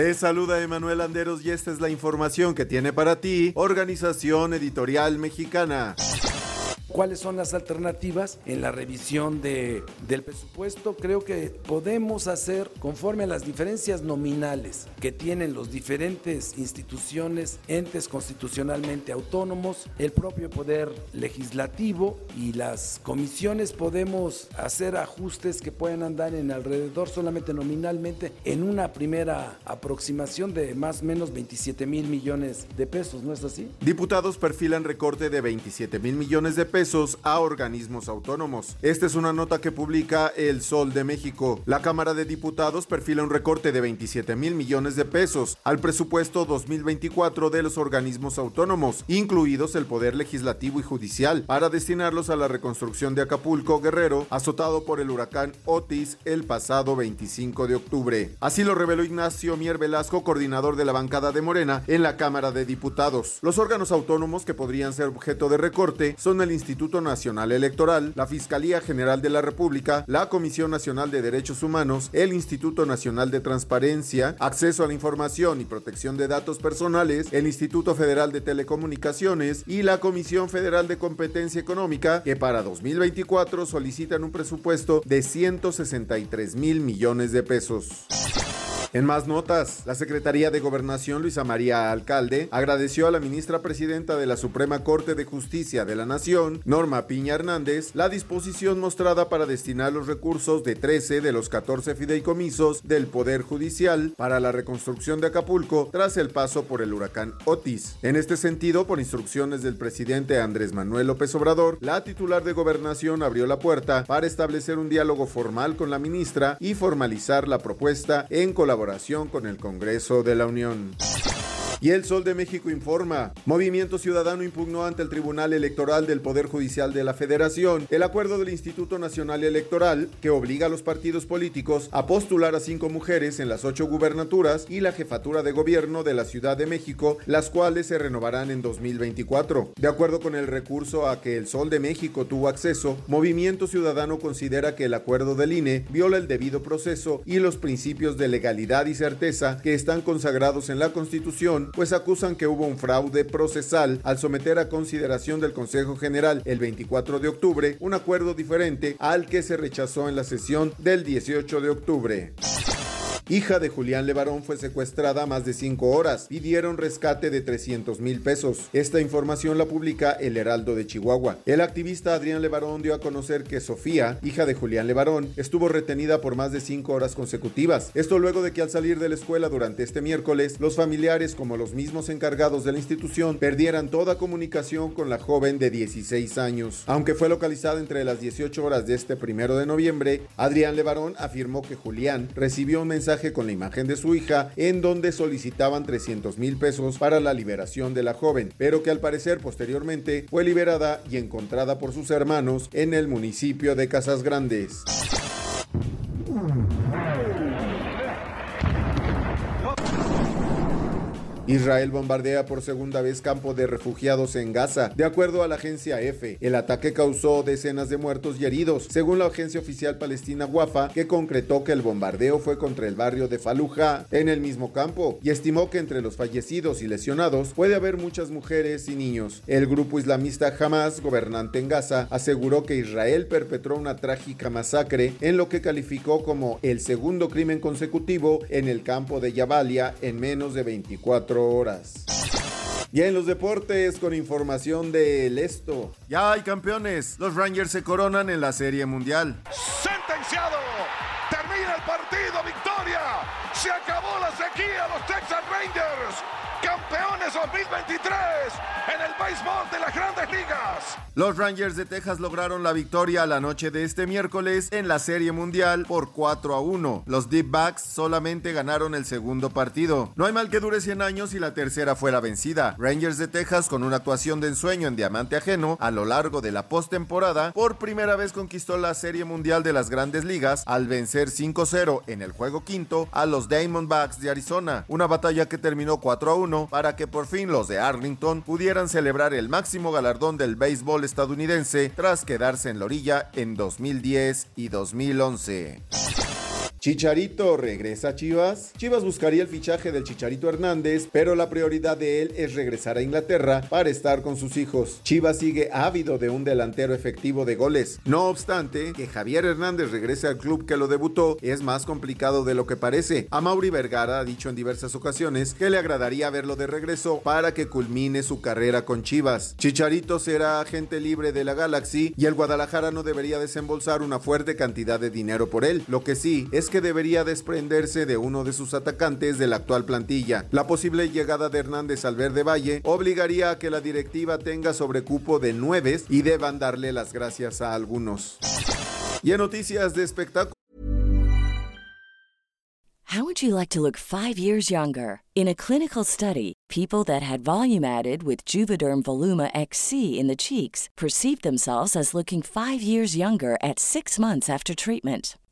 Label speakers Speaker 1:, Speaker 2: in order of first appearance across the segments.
Speaker 1: Te saluda Emanuel Anderos y esta es la información que tiene para ti Organización Editorial Mexicana
Speaker 2: cuáles son las alternativas en la revisión de, del presupuesto. Creo que podemos hacer conforme a las diferencias nominales que tienen los diferentes instituciones, entes constitucionalmente autónomos, el propio poder legislativo y las comisiones podemos hacer ajustes que pueden andar en alrededor solamente nominalmente en una primera aproximación de más o menos 27 mil millones de pesos, ¿no es así?
Speaker 1: Diputados perfilan recorte de 27 mil millones de pesos a organismos autónomos. Esta es una nota que publica El Sol de México. La Cámara de Diputados perfila un recorte de 27 mil millones de pesos al presupuesto 2024 de los organismos autónomos, incluidos el Poder Legislativo y Judicial, para destinarlos a la reconstrucción de Acapulco, Guerrero, azotado por el huracán Otis el pasado 25 de octubre. Así lo reveló Ignacio Mier Velasco, coordinador de la bancada de Morena en la Cámara de Diputados. Los órganos autónomos que podrían ser objeto de recorte son el Instituto Instituto Nacional Electoral, la Fiscalía General de la República, la Comisión Nacional de Derechos Humanos, el Instituto Nacional de Transparencia, Acceso a la Información y Protección de Datos Personales, el Instituto Federal de Telecomunicaciones y la Comisión Federal de Competencia Económica, que para 2024 solicitan un presupuesto de 163 mil millones de pesos. En más notas, la Secretaría de Gobernación Luisa María Alcalde agradeció a la ministra presidenta de la Suprema Corte de Justicia de la Nación, Norma Piña Hernández, la disposición mostrada para destinar los recursos de 13 de los 14 fideicomisos del Poder Judicial para la reconstrucción de Acapulco tras el paso por el huracán Otis. En este sentido, por instrucciones del presidente Andrés Manuel López Obrador, la titular de Gobernación abrió la puerta para establecer un diálogo formal con la ministra y formalizar la propuesta en colaboración con el Congreso de la Unión. Y el Sol de México informa, Movimiento Ciudadano impugnó ante el Tribunal Electoral del Poder Judicial de la Federación el acuerdo del Instituto Nacional Electoral que obliga a los partidos políticos a postular a cinco mujeres en las ocho gubernaturas y la jefatura de gobierno de la Ciudad de México, las cuales se renovarán en 2024. De acuerdo con el recurso a que el Sol de México tuvo acceso, Movimiento Ciudadano considera que el acuerdo del INE viola el debido proceso y los principios de legalidad y certeza que están consagrados en la Constitución pues acusan que hubo un fraude procesal al someter a consideración del Consejo General el 24 de octubre un acuerdo diferente al que se rechazó en la sesión del 18 de octubre hija de Julián Levarón, fue secuestrada más de cinco horas. Pidieron rescate de 300 mil pesos. Esta información la publica El Heraldo de Chihuahua. El activista Adrián Levarón dio a conocer que Sofía, hija de Julián Levarón, estuvo retenida por más de cinco horas consecutivas. Esto luego de que al salir de la escuela durante este miércoles, los familiares como los mismos encargados de la institución perdieran toda comunicación con la joven de 16 años. Aunque fue localizada entre las 18 horas de este primero de noviembre, Adrián Levarón afirmó que Julián recibió un mensaje con la imagen de su hija en donde solicitaban 300 mil pesos para la liberación de la joven, pero que al parecer posteriormente fue liberada y encontrada por sus hermanos en el municipio de Casas Grandes. Israel bombardea por segunda vez campo de refugiados en Gaza. De acuerdo a la agencia EFE, el ataque causó decenas de muertos y heridos, según la agencia oficial palestina Wafa, que concretó que el bombardeo fue contra el barrio de Fallujah en el mismo campo y estimó que entre los fallecidos y lesionados puede haber muchas mujeres y niños. El grupo islamista Hamas, gobernante en Gaza, aseguró que Israel perpetró una trágica masacre en lo que calificó como el segundo crimen consecutivo en el campo de Yabalia en menos de 24 horas. Y en los deportes, con información del esto. Ya hay campeones. Los Rangers se coronan en la Serie Mundial.
Speaker 3: Sentenciado. Campeones 2020. 2023 en el béisbol de las grandes ligas.
Speaker 1: Los Rangers de Texas lograron la victoria la noche de este miércoles en la Serie Mundial por 4 a 1. Los Deep Backs solamente ganaron el segundo partido. No hay mal que dure 100 años y la tercera fuera vencida. Rangers de Texas con una actuación de ensueño en diamante ajeno a lo largo de la postemporada por primera vez conquistó la Serie Mundial de las Grandes Ligas al vencer 5-0 en el juego quinto a los Diamondbacks de Arizona. Una batalla que terminó 4 a 1 para que por fin los de Arlington pudieran celebrar el máximo galardón del béisbol estadounidense tras quedarse en la orilla en 2010 y 2011. Chicharito regresa a Chivas. Chivas buscaría el fichaje del Chicharito Hernández, pero la prioridad de él es regresar a Inglaterra para estar con sus hijos. Chivas sigue ávido de un delantero efectivo de goles. No obstante, que Javier Hernández regrese al club que lo debutó es más complicado de lo que parece. A Mauri Vergara ha dicho en diversas ocasiones que le agradaría verlo de regreso para que culmine su carrera con Chivas. Chicharito será agente libre de la Galaxy y el Guadalajara no debería desembolsar una fuerte cantidad de dinero por él. Lo que sí es que debería desprenderse de uno de sus atacantes de la actual plantilla. La posible llegada de Hernández al Verde Valle obligaría a que la directiva tenga sobrecupo de nueve y deban darle las gracias a algunos. Y en noticias de espectáculo.
Speaker 4: How would you like to look five years younger? In a clinical study, people that had volume added with Juvederm Voluma XC in the cheeks perceived themselves as looking five years younger at six months after treatment.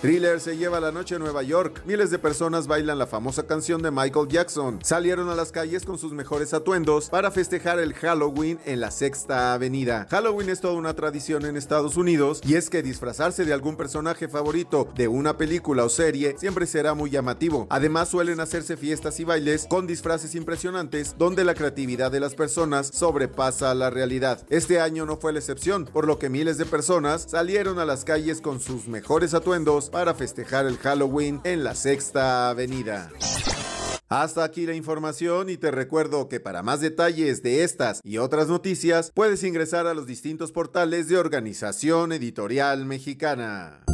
Speaker 1: Thriller se lleva la noche en Nueva York. Miles de personas bailan la famosa canción de Michael Jackson. Salieron a las calles con sus mejores atuendos para festejar el Halloween en la Sexta Avenida. Halloween es toda una tradición en Estados Unidos y es que disfrazarse de algún personaje favorito de una película o serie siempre será muy llamativo. Además suelen hacerse fiestas y bailes con disfraces impresionantes donde la creatividad de las personas sobrepasa la realidad. Este año no fue la excepción, por lo que miles de personas salieron a las calles con sus mejores atuendos para festejar el Halloween en la Sexta Avenida. Hasta aquí la información y te recuerdo que para más detalles de estas y otras noticias puedes ingresar a los distintos portales de Organización Editorial Mexicana.